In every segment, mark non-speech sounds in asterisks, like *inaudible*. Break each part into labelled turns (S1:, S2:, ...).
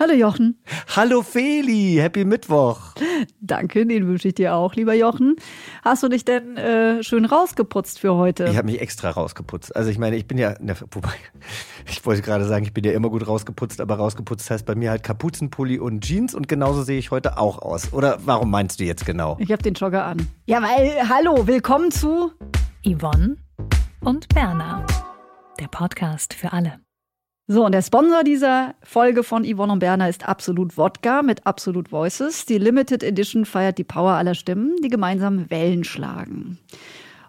S1: Hallo Jochen.
S2: Hallo Feli, happy Mittwoch.
S1: Danke, den wünsche ich dir auch, lieber Jochen. Hast du dich denn äh, schön rausgeputzt für heute?
S2: Ich habe mich extra rausgeputzt. Also ich meine, ich bin ja, ne, wobei, *laughs* ich wollte gerade sagen, ich bin ja immer gut rausgeputzt, aber rausgeputzt heißt bei mir halt Kapuzenpulli und Jeans und genauso sehe ich heute auch aus. Oder warum meinst du jetzt genau?
S1: Ich habe den Jogger an. Ja, weil, hallo, willkommen zu
S3: Yvonne und Berna, der Podcast für alle.
S1: So, und der Sponsor dieser Folge von Yvonne und Berner ist Absolut Wodka mit Absolut Voices. Die Limited Edition feiert die Power aller Stimmen, die gemeinsam Wellen schlagen.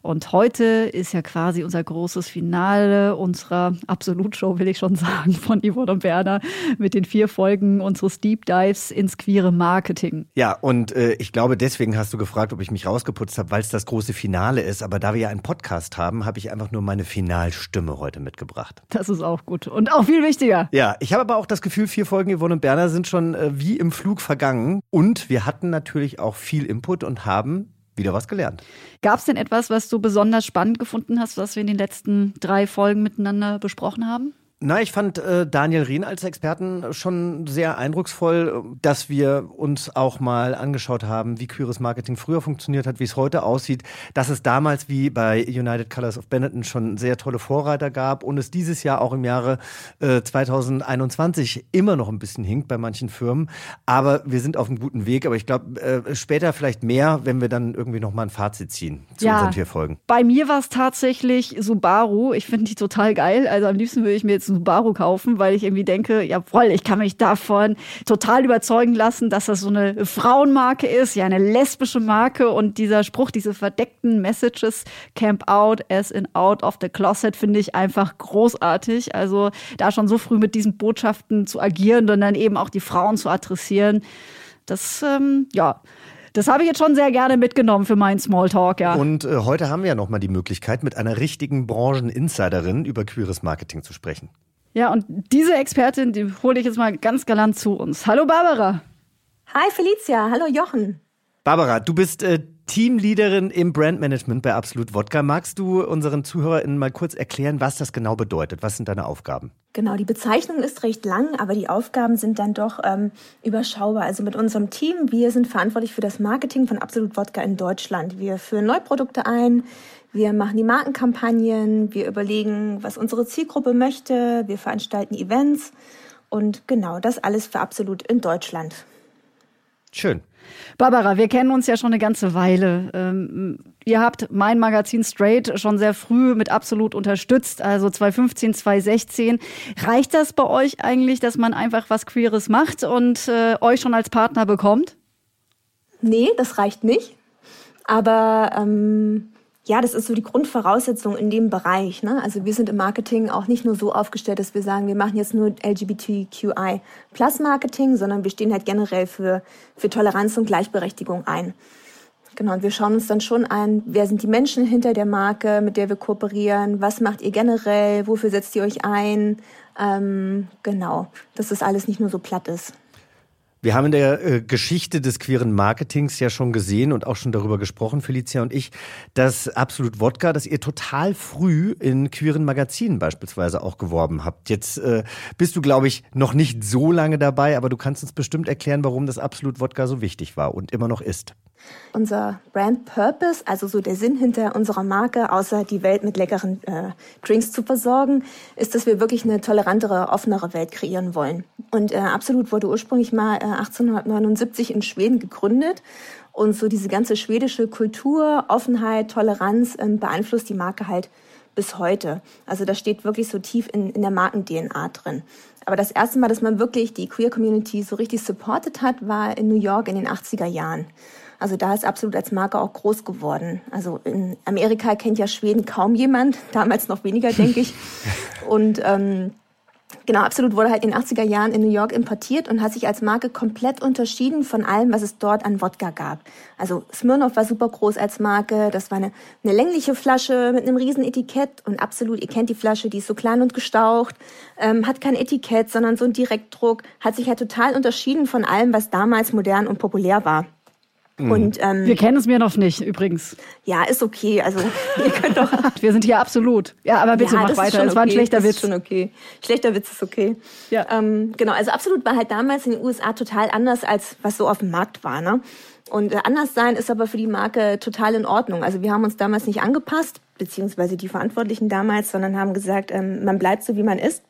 S1: Und heute ist ja quasi unser großes Finale unserer Absolut-Show, will ich schon sagen, von Yvonne und Berner mit den vier Folgen unseres Deep Dives ins queere Marketing.
S2: Ja, und äh, ich glaube, deswegen hast du gefragt, ob ich mich rausgeputzt habe, weil es das große Finale ist. Aber da wir ja einen Podcast haben, habe ich einfach nur meine Finalstimme heute mitgebracht.
S1: Das ist auch gut und auch viel wichtiger.
S2: Ja, ich habe aber auch das Gefühl, vier Folgen Yvonne und Berner sind schon äh, wie im Flug vergangen. Und wir hatten natürlich auch viel Input und haben wieder was gelernt.
S1: Gab es denn etwas, was du besonders spannend gefunden hast, was wir in den letzten drei Folgen miteinander besprochen haben?
S2: Na, ich fand äh, Daniel Rien als Experten schon sehr eindrucksvoll, dass wir uns auch mal angeschaut haben, wie queeres Marketing früher funktioniert hat, wie es heute aussieht, dass es damals wie bei United Colors of Benetton schon sehr tolle Vorreiter gab und es dieses Jahr auch im Jahre äh, 2021 immer noch ein bisschen hinkt bei manchen Firmen. Aber wir sind auf einem guten Weg. Aber ich glaube, äh, später vielleicht mehr, wenn wir dann irgendwie noch mal ein Fazit ziehen zu
S1: Ja.
S2: unseren vier Folgen.
S1: Bei mir war es tatsächlich Subaru. Ich finde die total geil. Also am liebsten würde ich mir jetzt Subaru kaufen, weil ich irgendwie denke, jawohl, ich kann mich davon total überzeugen lassen, dass das so eine Frauenmarke ist, ja eine lesbische Marke und dieser Spruch, diese verdeckten Messages, Camp Out as in Out of the Closet, finde ich einfach großartig. Also da schon so früh mit diesen Botschaften zu agieren und dann eben auch die Frauen zu adressieren, das, ähm, ja, das habe ich jetzt schon sehr gerne mitgenommen für meinen Smalltalk, ja.
S2: Und äh, heute haben wir ja nochmal die Möglichkeit, mit einer richtigen Brancheninsiderin über queeres Marketing zu sprechen.
S1: Ja, und diese Expertin, die hole ich jetzt mal ganz galant zu uns. Hallo Barbara.
S4: Hi Felicia, hallo Jochen.
S2: Barbara, du bist äh, Teamleaderin im Brandmanagement bei Absolut Wodka. Magst du unseren ZuhörerInnen mal kurz erklären, was das genau bedeutet? Was sind deine Aufgaben?
S4: Genau, die Bezeichnung ist recht lang, aber die Aufgaben sind dann doch ähm, überschaubar. Also mit unserem Team, wir sind verantwortlich für das Marketing von Absolut Wodka in Deutschland. Wir führen Neuprodukte ein, wir machen die Markenkampagnen, wir überlegen, was unsere Zielgruppe möchte, wir veranstalten Events und genau das alles für Absolut in Deutschland.
S2: Schön.
S1: Barbara, wir kennen uns ja schon eine ganze Weile. Ähm, ihr habt mein Magazin Straight schon sehr früh mit absolut unterstützt, also 2015, 2016. Reicht das bei euch eigentlich, dass man einfach was Queeres macht und äh, euch schon als Partner bekommt?
S4: Nee, das reicht nicht. Aber ähm, ja, das ist so die Grundvoraussetzung in dem Bereich. Ne? Also wir sind im Marketing auch nicht nur so aufgestellt, dass wir sagen, wir machen jetzt nur LGBTQI Plus Marketing, sondern wir stehen halt generell für, für Toleranz und Gleichberechtigung ein. Genau, und wir schauen uns dann schon an, wer sind die Menschen hinter der Marke, mit der wir kooperieren, was macht ihr generell, wofür setzt ihr euch ein. Ähm, genau, dass das alles nicht nur so platt ist.
S2: Wir haben in der äh, Geschichte des queeren Marketings ja schon gesehen und auch schon darüber gesprochen, Felicia und ich, dass Absolut Wodka, dass ihr total früh in queeren Magazinen beispielsweise auch geworben habt. Jetzt äh, bist du, glaube ich, noch nicht so lange dabei, aber du kannst uns bestimmt erklären, warum das Absolut Wodka so wichtig war und immer noch ist.
S4: Unser Brand Purpose, also so der Sinn hinter unserer Marke, außer die Welt mit leckeren äh, Drinks zu versorgen, ist, dass wir wirklich eine tolerantere, offenere Welt kreieren wollen. Und äh, Absolut wurde ursprünglich mal äh, 1879 in Schweden gegründet. Und so diese ganze schwedische Kultur, Offenheit, Toleranz ähm, beeinflusst die Marke halt bis heute. Also das steht wirklich so tief in, in der Marken-DNA drin. Aber das erste Mal, dass man wirklich die Queer Community so richtig supported hat, war in New York in den 80er Jahren. Also da ist absolut als Marke auch groß geworden. Also in Amerika kennt ja Schweden kaum jemand, *laughs* damals noch weniger, denke ich. *laughs* Und ähm, Genau, Absolut wurde halt in den 80er Jahren in New York importiert und hat sich als Marke komplett unterschieden von allem, was es dort an Wodka gab. Also Smirnoff war super groß als Marke, das war eine, eine längliche Flasche mit einem riesen Etikett und Absolut, ihr kennt die Flasche, die ist so klein und gestaucht, ähm, hat kein Etikett, sondern so ein Direktdruck, hat sich halt total unterschieden von allem, was damals modern und populär war.
S1: Mhm. Und, ähm, Wir kennen es mir noch nicht, übrigens.
S4: Ja, ist okay. Also *laughs* ihr könnt doch. *laughs*
S1: Wir sind hier absolut. Ja, aber bitte ja, mach weiter. Es war ein schlechter
S4: das
S1: Witz.
S4: Ist schon okay. Schlechter Witz ist okay. Ja. Ähm, genau. Also absolut war halt damals in den USA total anders als was so auf dem Markt war. Ne? Und äh, anders sein ist aber für die Marke total in Ordnung. Also wir haben uns damals nicht angepasst, beziehungsweise die Verantwortlichen damals, sondern haben gesagt, ähm, man bleibt so wie man ist.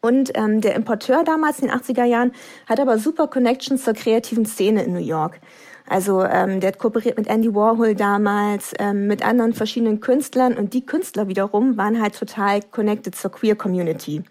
S4: Und ähm, der Importeur damals in den 80er Jahren hat aber super Connections zur kreativen Szene in New York. Also ähm, der hat kooperiert mit Andy Warhol damals, ähm, mit anderen verschiedenen Künstlern und die Künstler wiederum waren halt total connected zur Queer Community.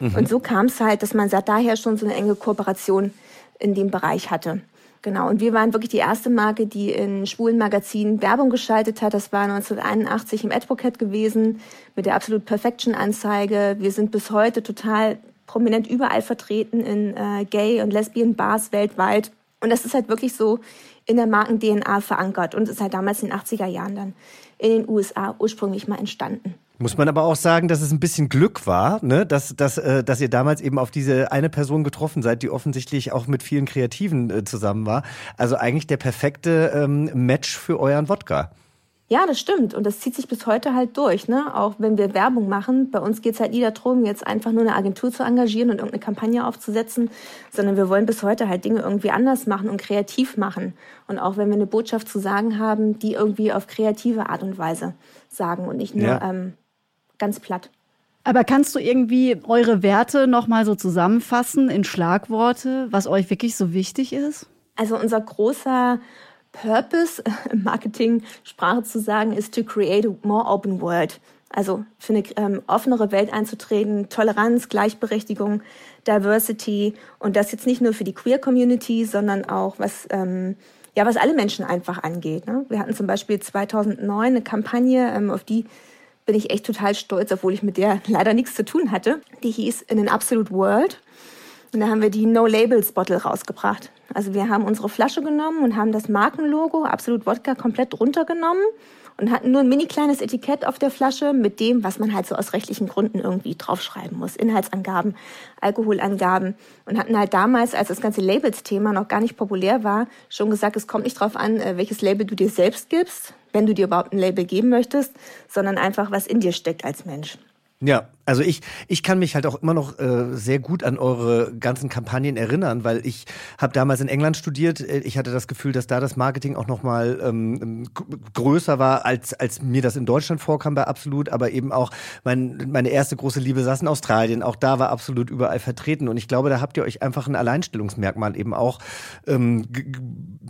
S4: Mhm. Und so kam es halt, dass man seit daher schon so eine enge Kooperation in dem Bereich hatte. Genau, und wir waren wirklich die erste Marke, die in schwulen Magazinen Werbung geschaltet hat. Das war 1981 im Advocate gewesen mit der Absolute Perfection Anzeige. Wir sind bis heute total prominent überall vertreten in äh, Gay- und Lesbian-Bars weltweit. Und das ist halt wirklich so in der Marken-DNA verankert und ist halt damals in den 80er Jahren dann in den USA ursprünglich mal entstanden.
S2: Muss man aber auch sagen, dass es ein bisschen Glück war, ne? dass, dass, äh, dass ihr damals eben auf diese eine Person getroffen seid, die offensichtlich auch mit vielen Kreativen äh, zusammen war. Also eigentlich der perfekte ähm, Match für euren Wodka.
S4: Ja, das stimmt. Und das zieht sich bis heute halt durch. Ne? Auch wenn wir Werbung machen. Bei uns geht es halt nie darum, jetzt einfach nur eine Agentur zu engagieren und irgendeine Kampagne aufzusetzen, sondern wir wollen bis heute halt Dinge irgendwie anders machen und kreativ machen. Und auch wenn wir eine Botschaft zu sagen haben, die irgendwie auf kreative Art und Weise sagen und nicht nur ja. ähm, ganz platt.
S1: Aber kannst du irgendwie eure Werte nochmal so zusammenfassen in Schlagworte, was euch wirklich so wichtig ist?
S4: Also unser großer Purpose *laughs* im Marketing Sprache zu sagen, ist to create a more open world. Also für eine ähm, offenere Welt einzutreten, Toleranz, Gleichberechtigung, Diversity und das jetzt nicht nur für die Queer Community, sondern auch was ähm, ja was alle Menschen einfach angeht. Ne? Wir hatten zum Beispiel 2009 eine Kampagne, ähm, auf die bin ich echt total stolz, obwohl ich mit der *laughs* leider nichts zu tun hatte. Die hieß In an Absolute World. Und da haben wir die No Labels Bottle rausgebracht. Also wir haben unsere Flasche genommen und haben das Markenlogo Absolut Wodka komplett runtergenommen und hatten nur ein mini kleines Etikett auf der Flasche mit dem, was man halt so aus rechtlichen Gründen irgendwie draufschreiben muss. Inhaltsangaben, Alkoholangaben und hatten halt damals, als das ganze Labels-Thema noch gar nicht populär war, schon gesagt, es kommt nicht drauf an, äh, welches Label du dir selbst gibst, wenn du dir überhaupt ein Label geben möchtest, sondern einfach, was in dir steckt als Mensch.
S2: Ja, also ich, ich kann mich halt auch immer noch äh, sehr gut an eure ganzen Kampagnen erinnern, weil ich habe damals in England studiert. Äh, ich hatte das Gefühl, dass da das Marketing auch noch mal ähm, größer war, als, als mir das in Deutschland vorkam bei Absolut. Aber eben auch mein, meine erste große Liebe saß in Australien. Auch da war Absolut überall vertreten. Und ich glaube, da habt ihr euch einfach ein Alleinstellungsmerkmal eben auch ähm,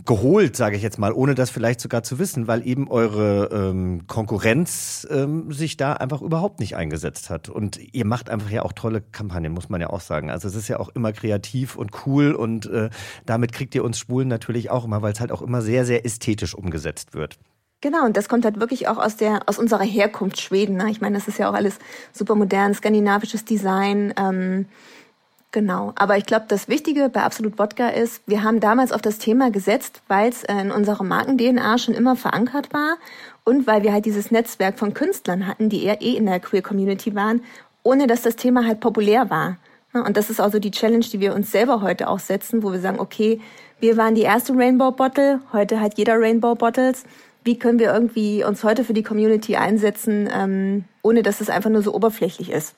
S2: geholt, sage ich jetzt mal, ohne das vielleicht sogar zu wissen, weil eben eure ähm, Konkurrenz ähm, sich da einfach überhaupt nicht eingesetzt hat. Und ihr macht einfach ja auch tolle Kampagnen, muss man ja auch sagen. Also es ist ja auch immer kreativ und cool und äh, damit kriegt ihr uns Schwulen natürlich auch immer, weil es halt auch immer sehr, sehr ästhetisch umgesetzt wird.
S4: Genau, und das kommt halt wirklich auch aus der aus unserer Herkunft Schweden. Ne? Ich meine, das ist ja auch alles super modern, skandinavisches Design. Ähm, genau. Aber ich glaube, das Wichtige bei Absolut Wodka ist, wir haben damals auf das Thema gesetzt, weil es in unserer Marken-DNA schon immer verankert war und weil wir halt dieses Netzwerk von Künstlern hatten, die eher eh in der Queer Community waren, ohne dass das Thema halt populär war. Und das ist also die Challenge, die wir uns selber heute auch setzen, wo wir sagen, okay, wir waren die erste Rainbow Bottle, heute hat jeder Rainbow Bottles. Wie können wir irgendwie uns heute für die Community einsetzen, ähm, ohne dass es einfach nur so oberflächlich ist?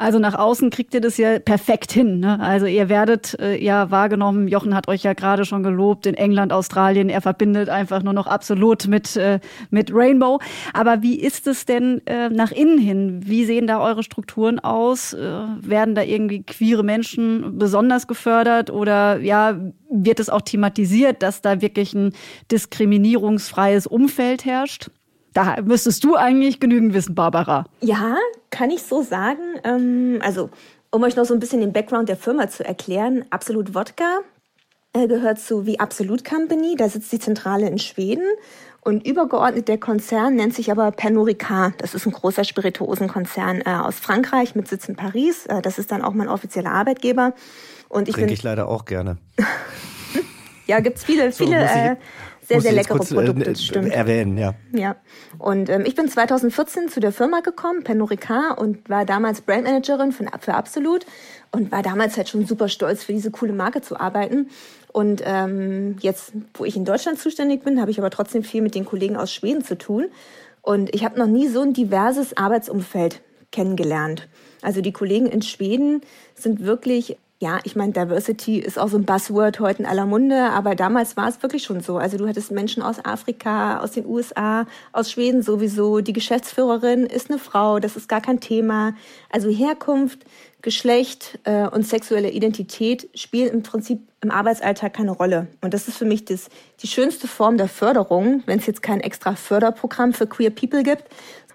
S1: Also nach außen kriegt ihr das ja perfekt hin. Ne? Also ihr werdet äh, ja wahrgenommen, Jochen hat euch ja gerade schon gelobt, in England, Australien, er verbindet einfach nur noch absolut mit, äh, mit Rainbow. Aber wie ist es denn äh, nach innen hin? Wie sehen da eure Strukturen aus? Äh, werden da irgendwie queere Menschen besonders gefördert oder ja, wird es auch thematisiert, dass da wirklich ein diskriminierungsfreies Umfeld herrscht? Da müsstest du eigentlich genügend wissen, Barbara.
S4: Ja, kann ich so sagen. Ähm, also, um euch noch so ein bisschen den Background der Firma zu erklären, Absolut Wodka äh, gehört zu wie Absolut Company. Da sitzt die Zentrale in Schweden Und übergeordnet der Konzern nennt sich aber Pernod Ricard. Das ist ein großer Spirituosenkonzern äh, aus Frankreich mit Sitz in Paris. Äh, das ist dann auch mein offizieller Arbeitgeber.
S2: Und ich Trinke ich leider auch gerne. *laughs*
S4: ja, gibt's viele, so, viele sehr, sehr leckere äh, Produkte.
S2: Äh, stimmt. Erwähnen, ja.
S4: Ja. Und ähm, ich bin 2014 zu der Firma gekommen, Pernod Ricard, und war damals Brandmanagerin für, für Absolut und war damals halt schon super stolz, für diese coole Marke zu arbeiten. Und ähm, jetzt, wo ich in Deutschland zuständig bin, habe ich aber trotzdem viel mit den Kollegen aus Schweden zu tun. Und ich habe noch nie so ein diverses Arbeitsumfeld kennengelernt. Also die Kollegen in Schweden sind wirklich ja, ich meine, Diversity ist auch so ein Buzzword heute in aller Munde, aber damals war es wirklich schon so. Also du hattest Menschen aus Afrika, aus den USA, aus Schweden sowieso. Die Geschäftsführerin ist eine Frau, das ist gar kein Thema. Also Herkunft, Geschlecht äh, und sexuelle Identität spielen im Prinzip im Arbeitsalltag keine Rolle. Und das ist für mich das, die schönste Form der Förderung, wenn es jetzt kein extra Förderprogramm für Queer People gibt.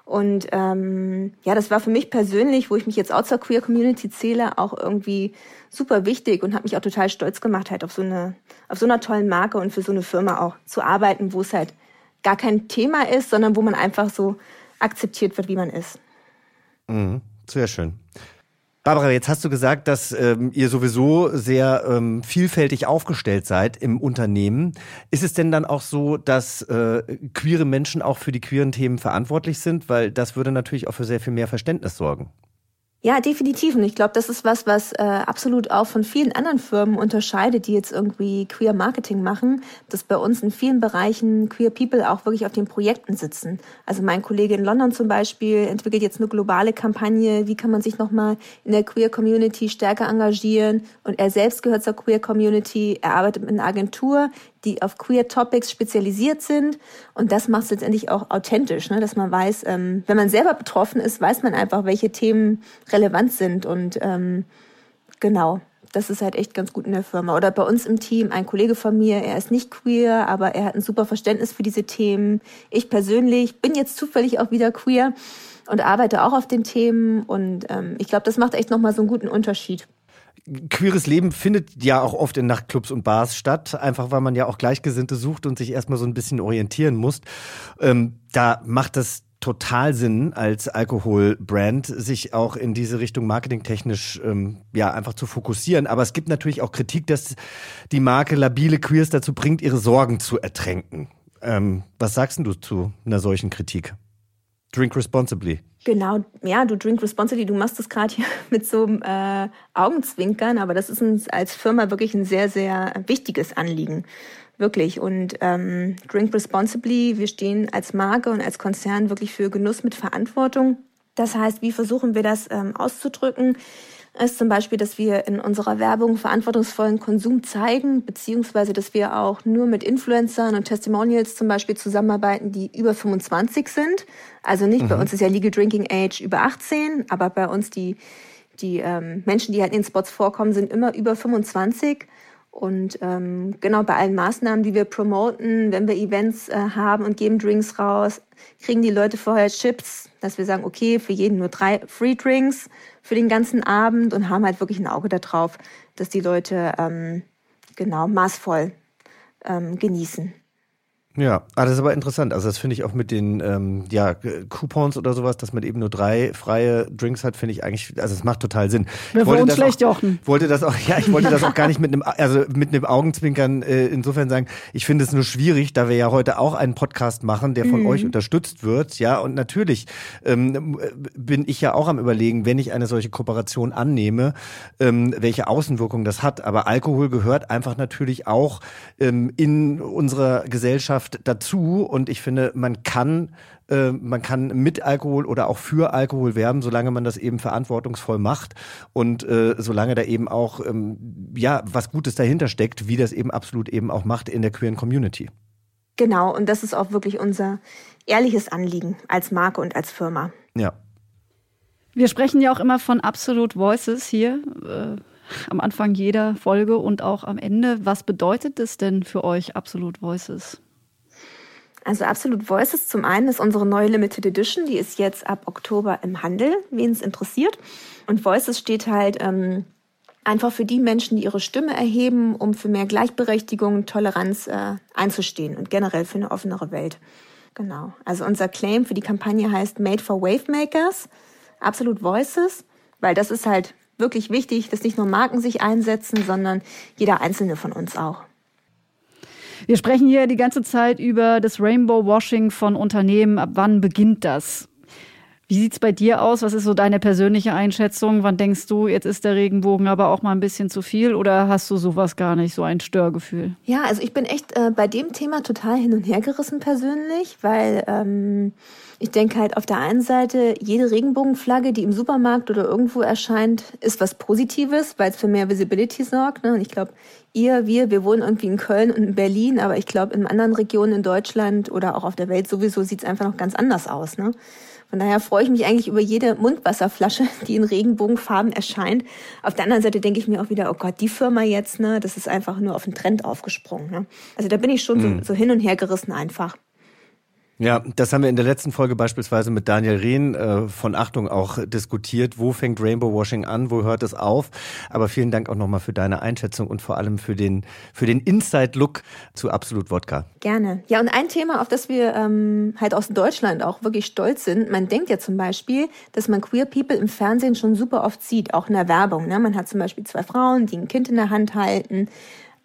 S4: Und ähm, ja, das war für mich persönlich, wo ich mich jetzt auch zur Queer Community zähle, auch irgendwie super wichtig und habe mich auch total stolz gemacht, halt auf so eine, auf so einer tollen Marke und für so eine Firma auch zu arbeiten, wo es halt gar kein Thema ist, sondern wo man einfach so akzeptiert wird, wie man ist.
S2: Mhm, sehr schön. Barbara, jetzt hast du gesagt, dass ähm, ihr sowieso sehr ähm, vielfältig aufgestellt seid im Unternehmen. Ist es denn dann auch so, dass äh, queere Menschen auch für die queeren Themen verantwortlich sind? Weil das würde natürlich auch für sehr viel mehr Verständnis sorgen.
S4: Ja, definitiv. Und ich glaube, das ist was, was äh, absolut auch von vielen anderen Firmen unterscheidet, die jetzt irgendwie Queer Marketing machen, dass bei uns in vielen Bereichen Queer People auch wirklich auf den Projekten sitzen. Also mein Kollege in London zum Beispiel entwickelt jetzt eine globale Kampagne, wie kann man sich nochmal in der Queer Community stärker engagieren. Und er selbst gehört zur Queer Community. Er arbeitet mit einer Agentur, die auf Queer Topics spezialisiert sind. Und das macht es letztendlich auch authentisch, ne? dass man weiß, ähm, wenn man selber betroffen ist, weiß man einfach, welche Themen relevant sind. Und ähm, genau, das ist halt echt ganz gut in der Firma. Oder bei uns im Team, ein Kollege von mir, er ist nicht queer, aber er hat ein super Verständnis für diese Themen. Ich persönlich bin jetzt zufällig auch wieder queer und arbeite auch auf den Themen. Und ähm, ich glaube, das macht echt nochmal so einen guten Unterschied
S2: queeres Leben findet ja auch oft in Nachtclubs und Bars statt, einfach weil man ja auch Gleichgesinnte sucht und sich erstmal so ein bisschen orientieren muss. Ähm, da macht es total Sinn, als Alkoholbrand sich auch in diese Richtung marketingtechnisch ähm, ja einfach zu fokussieren. Aber es gibt natürlich auch Kritik, dass die Marke labile Queers dazu bringt, ihre Sorgen zu ertränken. Ähm, was sagst du zu einer solchen Kritik? Drink responsibly.
S4: Genau, ja, du drink responsibly, du machst das gerade hier *laughs* mit so einem äh, Augenzwinkern, aber das ist uns als Firma wirklich ein sehr, sehr wichtiges Anliegen. Wirklich. Und ähm, Drink Responsibly, wir stehen als Marke und als Konzern wirklich für Genuss mit Verantwortung. Das heißt, wie versuchen wir das ähm, auszudrücken? Ist zum Beispiel, dass wir in unserer Werbung verantwortungsvollen Konsum zeigen, beziehungsweise dass wir auch nur mit Influencern und Testimonials zum Beispiel zusammenarbeiten, die über 25 sind. Also nicht, mhm. bei uns ist ja Legal Drinking Age über 18, aber bei uns die, die ähm, Menschen, die halt in den Spots vorkommen, sind immer über 25. Und ähm, genau bei allen Maßnahmen, die wir promoten, wenn wir Events äh, haben und geben Drinks raus, kriegen die Leute vorher Chips, dass wir sagen, okay, für jeden nur drei Free Drinks für den ganzen Abend und haben halt wirklich ein Auge darauf, dass die Leute ähm, genau maßvoll ähm, genießen.
S2: Ja, ah, das ist aber interessant. Also das finde ich auch mit den ähm, ja, Coupons oder sowas, dass man eben nur drei freie Drinks hat, finde ich eigentlich, also es macht total Sinn.
S1: Wir
S2: ich
S1: wollte uns schlecht auch, jochen.
S2: Wollte das auch, *laughs* ja, ich wollte das auch gar nicht mit einem, also mit einem Augenzwinkern äh, insofern sagen. Ich finde es nur schwierig, da wir ja heute auch einen Podcast machen, der von mhm. euch unterstützt wird, ja. Und natürlich ähm, bin ich ja auch am überlegen, wenn ich eine solche Kooperation annehme, ähm, welche Auswirkungen das hat. Aber Alkohol gehört einfach natürlich auch ähm, in unserer Gesellschaft Gesellschaft dazu und ich finde, man kann äh, man kann mit Alkohol oder auch für Alkohol werben, solange man das eben verantwortungsvoll macht und äh, solange da eben auch ähm, ja was Gutes dahinter steckt, wie das eben absolut eben auch macht in der queeren Community.
S4: Genau, und das ist auch wirklich unser ehrliches Anliegen als Marke und als Firma.
S2: Ja.
S1: Wir sprechen ja auch immer von Absolute Voices hier. Äh am Anfang jeder Folge und auch am Ende. Was bedeutet es denn für euch Absolute Voices?
S4: Also Absolute Voices zum einen ist unsere neue Limited Edition, die ist jetzt ab Oktober im Handel, wen es interessiert. Und Voices steht halt ähm, einfach für die Menschen, die ihre Stimme erheben, um für mehr Gleichberechtigung, Toleranz äh, einzustehen und generell für eine offenere Welt. Genau. Also unser Claim für die Kampagne heißt Made for Wavemakers, Absolute Voices, weil das ist halt wirklich wichtig, dass nicht nur Marken sich einsetzen, sondern jeder einzelne von uns auch.
S1: Wir sprechen hier die ganze Zeit über das Rainbow Washing von Unternehmen. Ab wann beginnt das? Wie sieht es bei dir aus? Was ist so deine persönliche Einschätzung? Wann denkst du, jetzt ist der Regenbogen aber auch mal ein bisschen zu viel oder hast du sowas gar nicht, so ein Störgefühl?
S4: Ja, also ich bin echt äh, bei dem Thema total hin und her gerissen persönlich, weil ähm, ich denke halt auf der einen Seite, jede Regenbogenflagge, die im Supermarkt oder irgendwo erscheint, ist was Positives, weil es für mehr Visibility sorgt. Ne? Und ich glaube, ihr, wir, wir wohnen irgendwie in Köln und in Berlin, aber ich glaube, in anderen Regionen in Deutschland oder auch auf der Welt sowieso sieht es einfach noch ganz anders aus. Ne? Von daher freue ich mich eigentlich über jede Mundwasserflasche, die in Regenbogenfarben erscheint. Auf der anderen Seite denke ich mir auch wieder, oh Gott, die Firma jetzt, ne, das ist einfach nur auf den Trend aufgesprungen. Ne? Also da bin ich schon mhm. so, so hin und her gerissen einfach.
S2: Ja, das haben wir in der letzten Folge beispielsweise mit Daniel Rehn äh, von Achtung auch diskutiert. Wo fängt Rainbow Washing an? Wo hört es auf? Aber vielen Dank auch nochmal für deine Einschätzung und vor allem für den, für den Inside-Look zu Absolut Wodka.
S4: Gerne. Ja, und ein Thema, auf das wir ähm, halt aus Deutschland auch wirklich stolz sind. Man denkt ja zum Beispiel, dass man Queer People im Fernsehen schon super oft sieht, auch in der Werbung. Ne? Man hat zum Beispiel zwei Frauen, die ein Kind in der Hand halten.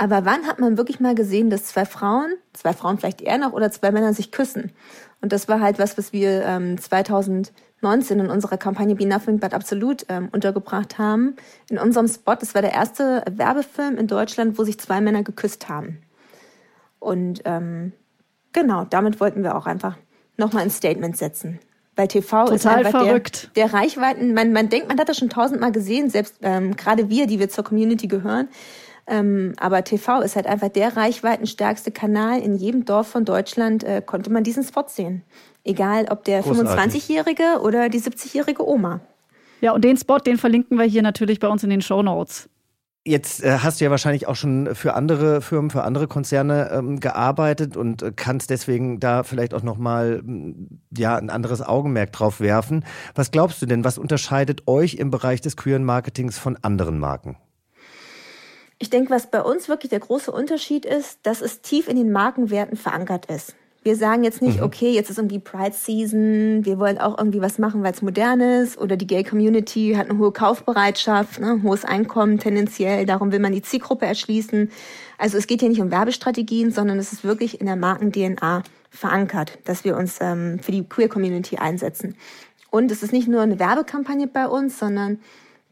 S4: Aber wann hat man wirklich mal gesehen, dass zwei Frauen, zwei Frauen vielleicht eher noch oder zwei Männer sich küssen? Und das war halt was, was wir ähm, 2019 in unserer Kampagne Be Nothing But Absolute ähm, untergebracht haben. In unserem Spot, das war der erste Werbefilm in Deutschland, wo sich zwei Männer geküsst haben. Und ähm, genau, damit wollten wir auch einfach nochmal ein Statement setzen. Weil TV Total ist einfach verrückt. Der, der Reichweiten, man, man denkt, man hat das schon tausendmal gesehen, selbst ähm, gerade wir, die wir zur Community gehören, ähm, aber TV ist halt einfach der reichweitenstärkste Kanal. In jedem Dorf von Deutschland äh, konnte man diesen Spot sehen. Egal, ob der 25-Jährige oder die 70-jährige Oma.
S1: Ja, und den Spot, den verlinken wir hier natürlich bei uns in den Show Notes.
S2: Jetzt äh, hast du ja wahrscheinlich auch schon für andere Firmen, für andere Konzerne ähm, gearbeitet und äh, kannst deswegen da vielleicht auch nochmal ja, ein anderes Augenmerk drauf werfen. Was glaubst du denn, was unterscheidet euch im Bereich des Queer Marketings von anderen Marken?
S4: Ich denke, was bei uns wirklich der große Unterschied ist, dass es tief in den Markenwerten verankert ist. Wir sagen jetzt nicht, mhm. okay, jetzt ist irgendwie Pride Season, wir wollen auch irgendwie was machen, weil es modern ist oder die Gay Community hat eine hohe Kaufbereitschaft, ne, hohes Einkommen tendenziell, darum will man die Zielgruppe erschließen. Also es geht hier nicht um Werbestrategien, sondern es ist wirklich in der Marken-DNA verankert, dass wir uns ähm, für die Queer Community einsetzen. Und es ist nicht nur eine Werbekampagne bei uns, sondern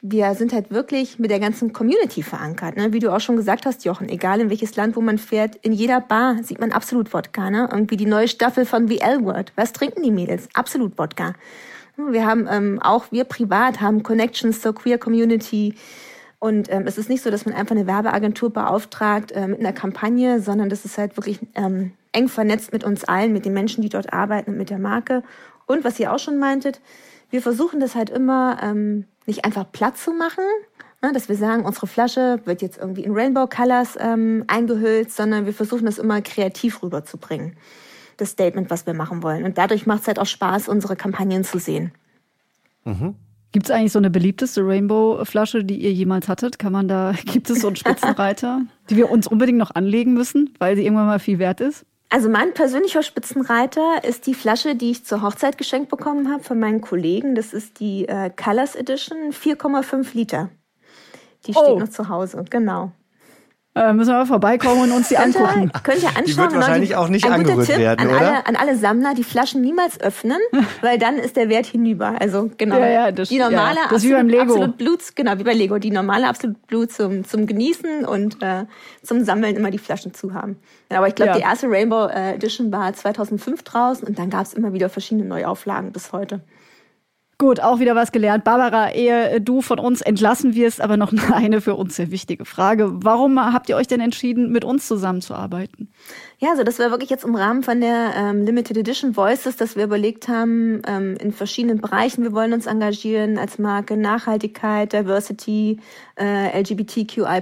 S4: wir sind halt wirklich mit der ganzen Community verankert. Ne? Wie du auch schon gesagt hast, Jochen, egal in welches Land, wo man fährt, in jeder Bar sieht man absolut Wodka. Ne? Irgendwie die neue Staffel von The L-Word. Was trinken die Mädels? Absolut Wodka. Wir haben ähm, auch, wir privat haben Connections zur Queer Community. Und ähm, es ist nicht so, dass man einfach eine Werbeagentur beauftragt äh, mit einer Kampagne, sondern das ist halt wirklich ähm, eng vernetzt mit uns allen, mit den Menschen, die dort arbeiten und mit der Marke. Und was ihr auch schon meintet, wir versuchen das halt immer ähm, nicht einfach platt zu machen, ne, dass wir sagen, unsere Flasche wird jetzt irgendwie in Rainbow Colors ähm, eingehüllt, sondern wir versuchen das immer kreativ rüberzubringen, das Statement, was wir machen wollen. Und dadurch macht es halt auch Spaß, unsere Kampagnen zu sehen.
S1: Mhm. Gibt es eigentlich so eine beliebteste Rainbow-Flasche, die ihr jemals hattet? Kann man da, *laughs* gibt es so einen Spitzenreiter, die wir uns unbedingt noch anlegen müssen, weil sie irgendwann mal viel wert ist?
S4: Also mein persönlicher Spitzenreiter ist die Flasche, die ich zur Hochzeit geschenkt bekommen habe von meinen Kollegen. Das ist die äh, Colors Edition, 4,5 Liter. Die steht oh. noch zu Hause, genau.
S1: Äh, müssen wir mal vorbeikommen und uns die könnt angucken.
S4: Ihr, könnt ihr anschauen.
S2: Die wird wahrscheinlich die, auch nicht angerührt Tipp werden,
S4: an
S2: oder?
S4: Alle, an alle Sammler, die Flaschen niemals öffnen, *laughs* weil dann ist der Wert hinüber. Also genau.
S1: Ja, ja, das,
S4: die normale
S1: ja, das absolut, wie beim Lego.
S4: absolut Blut, genau wie bei Lego. Die normale absolut Blut zum zum Genießen und äh, zum Sammeln immer die Flaschen zu haben. Ja, aber ich glaube, ja. die erste Rainbow äh, Edition war 2005 draußen und dann gab es immer wieder verschiedene Neuauflagen bis heute.
S1: Gut, auch wieder was gelernt. Barbara, ehe du von uns entlassen wirst, aber noch *laughs* eine für uns sehr wichtige Frage. Warum habt ihr euch denn entschieden, mit uns zusammenzuarbeiten?
S4: Ja, also das war wirklich jetzt im Rahmen von der ähm, Limited Edition Voices, dass wir überlegt haben, ähm, in verschiedenen Bereichen, wir wollen uns engagieren als Marke Nachhaltigkeit, Diversity, äh, LGBTQI+.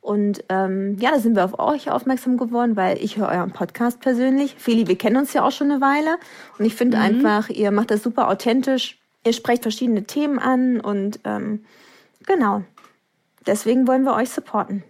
S4: Und ähm, ja, da sind wir auf euch aufmerksam geworden, weil ich höre euren Podcast persönlich. Feli, wir kennen uns ja auch schon eine Weile. Und ich finde mhm. einfach, ihr macht das super authentisch Ihr sprecht verschiedene Themen an und ähm, genau. Deswegen wollen wir euch supporten.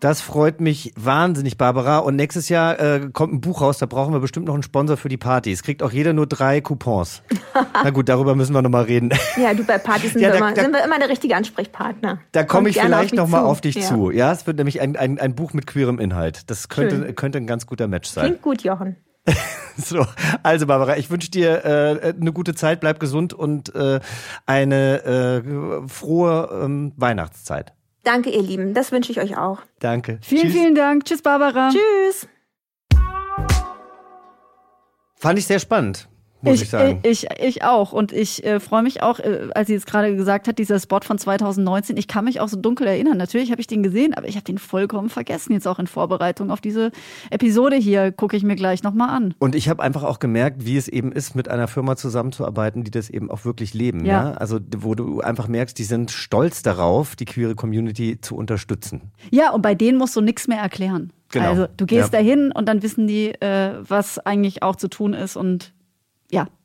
S2: Das freut mich wahnsinnig, Barbara. Und nächstes Jahr äh, kommt ein Buch raus, da brauchen wir bestimmt noch einen Sponsor für die Partys. Kriegt auch jeder nur drei Coupons. *laughs* Na gut, darüber müssen wir nochmal reden.
S4: Ja, du bei Partys sind,
S2: Ja,
S4: wir,
S2: da-
S4: immer,
S2: da-
S4: sind wir immer der richtige Ansprechpartner.
S2: Da komme ich vielleicht nochmal auf dich
S4: Ja.
S2: zu. Ja, es wird nämlich ein, ein, ein Buch mit queerem Inhalt. Das könnte,
S4: Schön.
S2: könnte ein ganz guter Match sein.
S4: Klingt gut, Jochen. *laughs*
S2: So, also Barbara, ich wünsche dir äh, eine gute Zeit, bleib gesund und äh, eine äh, frohe ähm, Weihnachtszeit.
S4: Danke, ihr Lieben. Das wünsche ich euch auch.
S2: Danke.
S1: Vielen,
S2: Tschüss.
S1: vielen Dank. Tschüss, Barbara.
S4: Tschüss.
S2: Fand ich sehr spannend, muss ich, sagen.
S1: Ich, ich auch. Und ich äh, freue mich auch, äh, als sie jetzt gerade gesagt hat, dieser Spot von 2019, ich kann mich auch so dunkel erinnern. Natürlich habe ich den gesehen, aber ich habe den vollkommen vergessen. Jetzt auch in Vorbereitung auf diese Episode hier gucke ich mir gleich nochmal an.
S2: Und ich habe einfach auch gemerkt, wie es eben ist, mit einer Firma zusammenzuarbeiten, die das eben auch wirklich leben. Ja.
S1: Ja.
S2: Also wo du einfach merkst, die sind stolz darauf, die queere Community zu unterstützen.
S1: Ja, und bei denen musst du nichts mehr erklären.
S2: Genau.
S1: Also du gehst
S2: Ja.
S1: dahin und dann wissen die, äh, was eigentlich auch zu tun ist und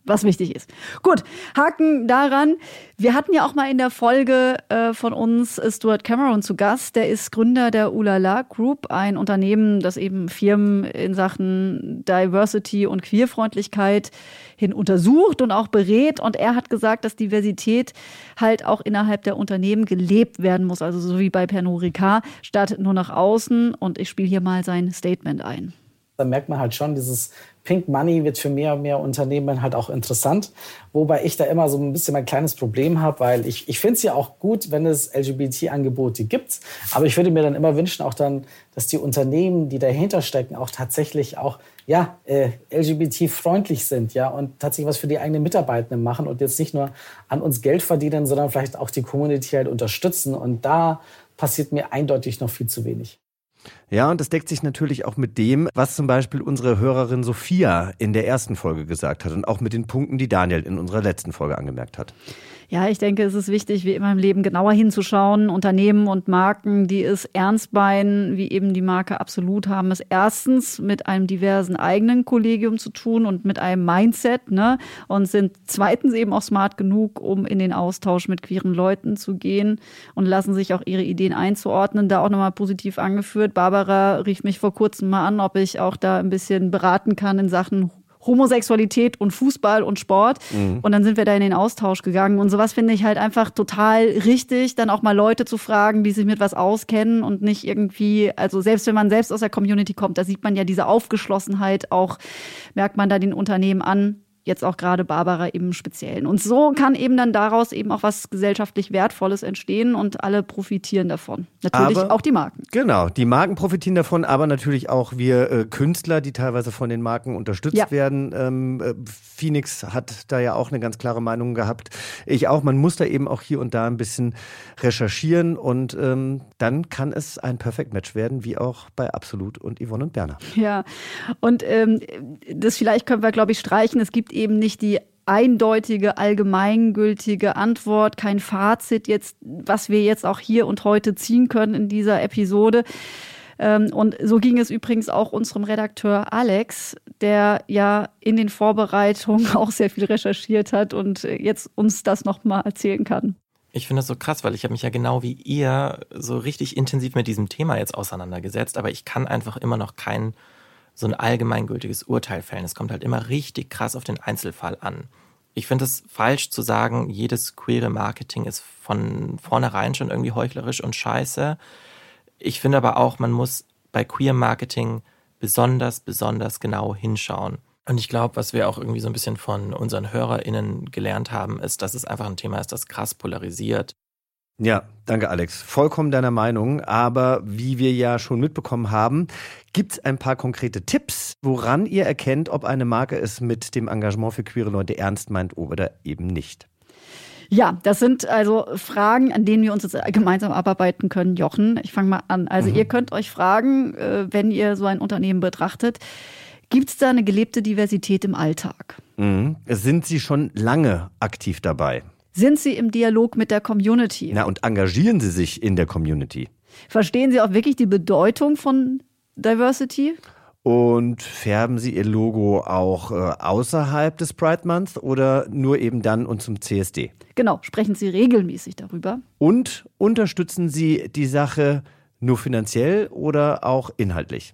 S1: was wichtig ist. Gut, Haken daran. Wir hatten ja auch mal in der Folge äh, von uns Stuart Cameron zu Gast. Der ist Gründer der Ulala Group, ein Unternehmen, das eben Firmen in Sachen Diversity und Queerfreundlichkeit hin untersucht und auch berät. Und er hat gesagt, dass Diversität halt auch innerhalb der Unternehmen gelebt werden muss. Also so wie bei Pernod Ricard, statt nur nach außen. Und ich spiele hier mal sein Statement ein.
S5: Da merkt man halt schon, dieses Pink Money wird für mehr und mehr Unternehmen halt auch interessant. Wobei ich da immer so ein bisschen mein kleines Problem habe, weil ich, ich finde es ja auch gut, wenn es LGBT-Angebote gibt. Aber ich würde mir dann immer wünschen, auch dann, dass die Unternehmen, die dahinter stecken, auch tatsächlich auch ja, äh, LGBT-freundlich sind, ja, und tatsächlich was für die eigenen Mitarbeitenden machen und jetzt nicht nur an uns Geld verdienen, sondern vielleicht auch die Community halt unterstützen. Und da passiert mir eindeutig noch viel zu wenig.
S2: Ja, und das deckt sich natürlich auch mit dem, was zum Beispiel unsere Hörerin Sophia in der ersten Folge gesagt hat und auch mit den Punkten, die Daniel in unserer letzten Folge angemerkt hat.
S1: Ja, ich denke, es ist wichtig, wie immer im Leben genauer hinzuschauen. Unternehmen und Marken, die es ernst meinen, wie eben die Marke absolut haben, es erstens mit einem diversen eigenen Kollegium zu tun und mit einem Mindset, ne? Und sind zweitens eben auch smart genug, um in den Austausch mit queeren Leuten zu gehen und lassen sich auch ihre Ideen einzuordnen. Da auch nochmal positiv angeführt. Barbara rief mich vor kurzem mal an, ob ich auch da ein bisschen beraten kann in Sachen Homosexualität und Fußball und Sport. Und dann sind wir da in den Austausch gegangen. Und sowas finde ich halt einfach total richtig, dann auch mal Leute zu fragen, die sich mit was auskennen und nicht irgendwie, also selbst wenn man selbst aus der Community kommt, da sieht man ja diese Aufgeschlossenheit auch, merkt man da den Unternehmen an. Jetzt auch gerade Barbara eben im Speziellen. Und so kann eben dann daraus eben auch was gesellschaftlich Wertvolles entstehen und alle profitieren davon. Natürlich
S2: Aber-
S1: auch die Marken.
S2: Genau, die Marken profitieren davon, aber natürlich auch wir äh, Künstler, die teilweise von den Marken unterstützt
S1: Ja.
S2: werden. Ähm, äh, Phoenix hat da ja auch eine ganz klare Meinung gehabt. Ich auch. Man muss da eben auch hier und da ein bisschen recherchieren und ähm, dann kann es ein Perfect Match werden, wie auch bei Absolut und Yvonne und Berner.
S1: Ja, und ähm, das vielleicht können wir, glaube ich, streichen. Es gibt eben nicht die eindeutige, allgemeingültige Antwort, kein Fazit jetzt, was wir jetzt auch hier und heute ziehen können in dieser Episode. Ähm, und so ging es übrigens auch unserem Redakteur Alex, der ja in den Vorbereitungen *laughs* auch sehr viel recherchiert hat und jetzt uns das nochmal erzählen kann.
S6: Ich finde das so krass, weil ich habe mich ja genau wie ihr so richtig intensiv mit diesem Thema jetzt auseinandergesetzt, aber ich kann einfach immer noch kein so ein allgemeingültiges Urteil fällen. Es kommt halt immer richtig krass auf den Einzelfall an. Ich finde es falsch zu sagen, jedes queere Marketing ist von vornherein schon irgendwie heuchlerisch und scheiße. Ich finde aber auch, man muss bei Queer Marketing besonders, besonders genau hinschauen. Und ich glaube, was wir auch irgendwie so ein bisschen von unseren HörerInnen gelernt haben, ist, dass es einfach ein Thema ist, das krass polarisiert.
S2: Ja, danke Alex. Vollkommen deiner Meinung. Aber wie wir ja schon mitbekommen haben, gibt es ein paar konkrete Tipps, woran ihr erkennt, ob eine Marke es mit dem Engagement für queere Leute ernst meint oder eben nicht.
S1: Ja, das sind also Fragen, an denen wir uns jetzt gemeinsam abarbeiten können, Jochen. Ich fange mal an. Also ihr könnt euch fragen, äh, wenn ihr so ein Unternehmen betrachtet, gibt es da eine gelebte Diversität im Alltag?
S2: Mhm. Sind sie schon lange aktiv dabei?
S1: Sind sie im Dialog mit der Community?
S2: Na, und engagieren sie sich in der Community?
S1: Verstehen sie auch wirklich die Bedeutung von Diversity?
S2: Und färben Sie Ihr Logo auch äh, außerhalb des Pride Month oder nur eben dann und zum CSD?
S1: Genau, sprechen Sie regelmäßig darüber.
S2: Und unterstützen Sie die Sache nur finanziell oder auch inhaltlich?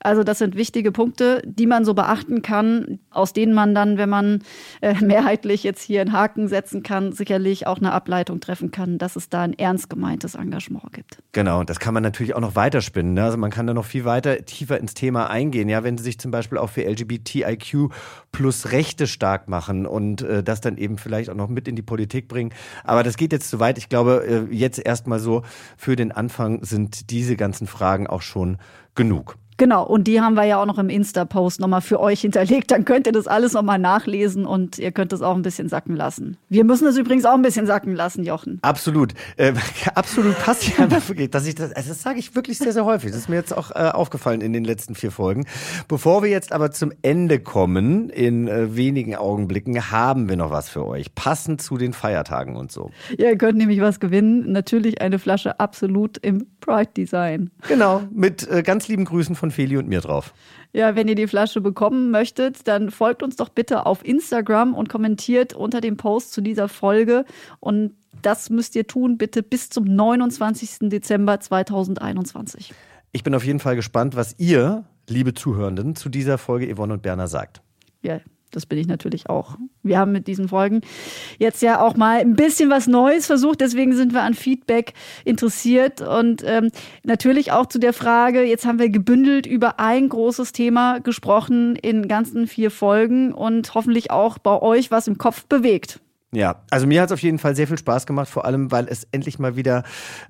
S1: Also das sind wichtige Punkte, die man so beachten kann, aus denen man dann, wenn man äh, *laughs* mehrheitlich jetzt hier einen Haken setzen kann, sicherlich auch eine Ableitung treffen kann, dass es da ein ernst gemeintes Engagement gibt.
S2: Genau, das kann man natürlich auch noch weiterspinnen. Ne? Also man kann da noch viel weiter tiefer ins Thema eingehen. Ja, wenn Sie sich zum Beispiel auch für LGBTIQ plus Rechte stark machen und äh, das dann eben vielleicht auch noch mit in die Politik bringen. Aber das geht jetzt zu weit. Ich glaube, äh, jetzt erstmal so für den Anfang sind diese ganzen Fragen auch schon genug.
S1: Genau, und die haben wir ja auch noch im Insta-Post nochmal für euch hinterlegt. Dann könnt ihr das alles nochmal nachlesen und ihr könnt es auch ein bisschen sacken lassen. Wir müssen es übrigens auch ein bisschen sacken lassen, Jochen.
S2: Absolut. Äh, *laughs* absolut passt ja, dass ich das, also das sage ich wirklich sehr, sehr häufig. Das ist mir jetzt auch äh, aufgefallen in den letzten vier Folgen. Bevor wir jetzt aber zum Ende kommen, in äh, wenigen Augenblicken, haben wir noch was für euch. Passend zu den Feiertagen und so.
S1: Ja, ihr könnt nämlich was gewinnen. Natürlich eine Flasche absolut im Pride-Design.
S2: Genau, mit äh, ganz lieben Grüßen von Feli und mir drauf.
S1: Ja, wenn ihr die Flasche bekommen möchtet, dann folgt uns doch bitte auf Instagram und kommentiert unter dem Post zu dieser Folge. Und das müsst ihr tun, bitte bis zum 29. Dezember 2021.
S2: Ich bin auf jeden Fall gespannt, was ihr, liebe Zuhörenden, zu dieser Folge Yvonne und Berner sagt.
S1: Ja, das bin ich natürlich auch. Wir haben mit diesen Folgen jetzt ja auch mal ein bisschen was Neues versucht. Deswegen sind wir an Feedback interessiert. Und ähm, natürlich auch zu der Frage, jetzt haben wir gebündelt über ein großes Thema gesprochen in ganzen vier Folgen und hoffentlich auch bei euch was im Kopf bewegt.
S2: Ja, also mir hat es auf jeden Fall sehr viel Spaß gemacht, vor allem weil es endlich mal wieder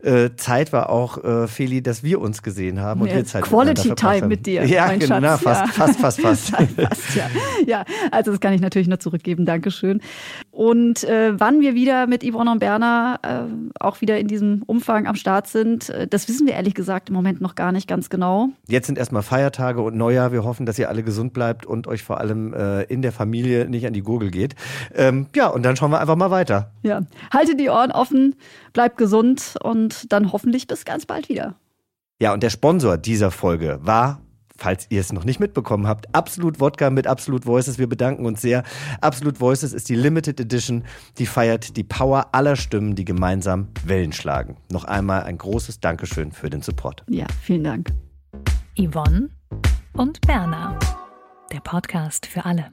S2: äh, Zeit war, auch äh, Feli, dass wir uns gesehen haben und
S1: ja,
S2: wir Zeit
S1: Quality Time mit dir.
S2: Ja, genau,
S1: Schatz,
S2: fast,
S1: ja.
S2: fast, fast, *laughs* fast,
S1: fast. ja. ja, also das kann ich natürlich nur zurückgeben. Dankeschön. Und äh, wann wir wieder mit Yvonne und Berner äh, auch wieder in diesem Umfang am Start sind, äh, das wissen wir ehrlich gesagt im Moment noch gar nicht ganz genau.
S2: Jetzt sind erstmal Feiertage und Neujahr. Wir hoffen, dass ihr alle gesund bleibt und euch vor allem äh, in der Familie nicht an die Gurgel geht. Ähm, ja, und dann schauen wir einfach mal weiter.
S1: Ja, haltet die Ohren offen, bleibt gesund und dann hoffentlich bis ganz bald wieder.
S2: Ja, und der Sponsor dieser Folge war falls ihr es noch nicht mitbekommen habt, Absolut Wodka mit Absolut Voices. Wir bedanken uns sehr. Absolut Voices ist die Limited Edition, die feiert die Power aller Stimmen, die gemeinsam Wellen schlagen. Noch einmal ein großes Dankeschön für den Support.
S1: Ja, vielen Dank.
S3: Yvonne und Berna. Der Podcast für alle.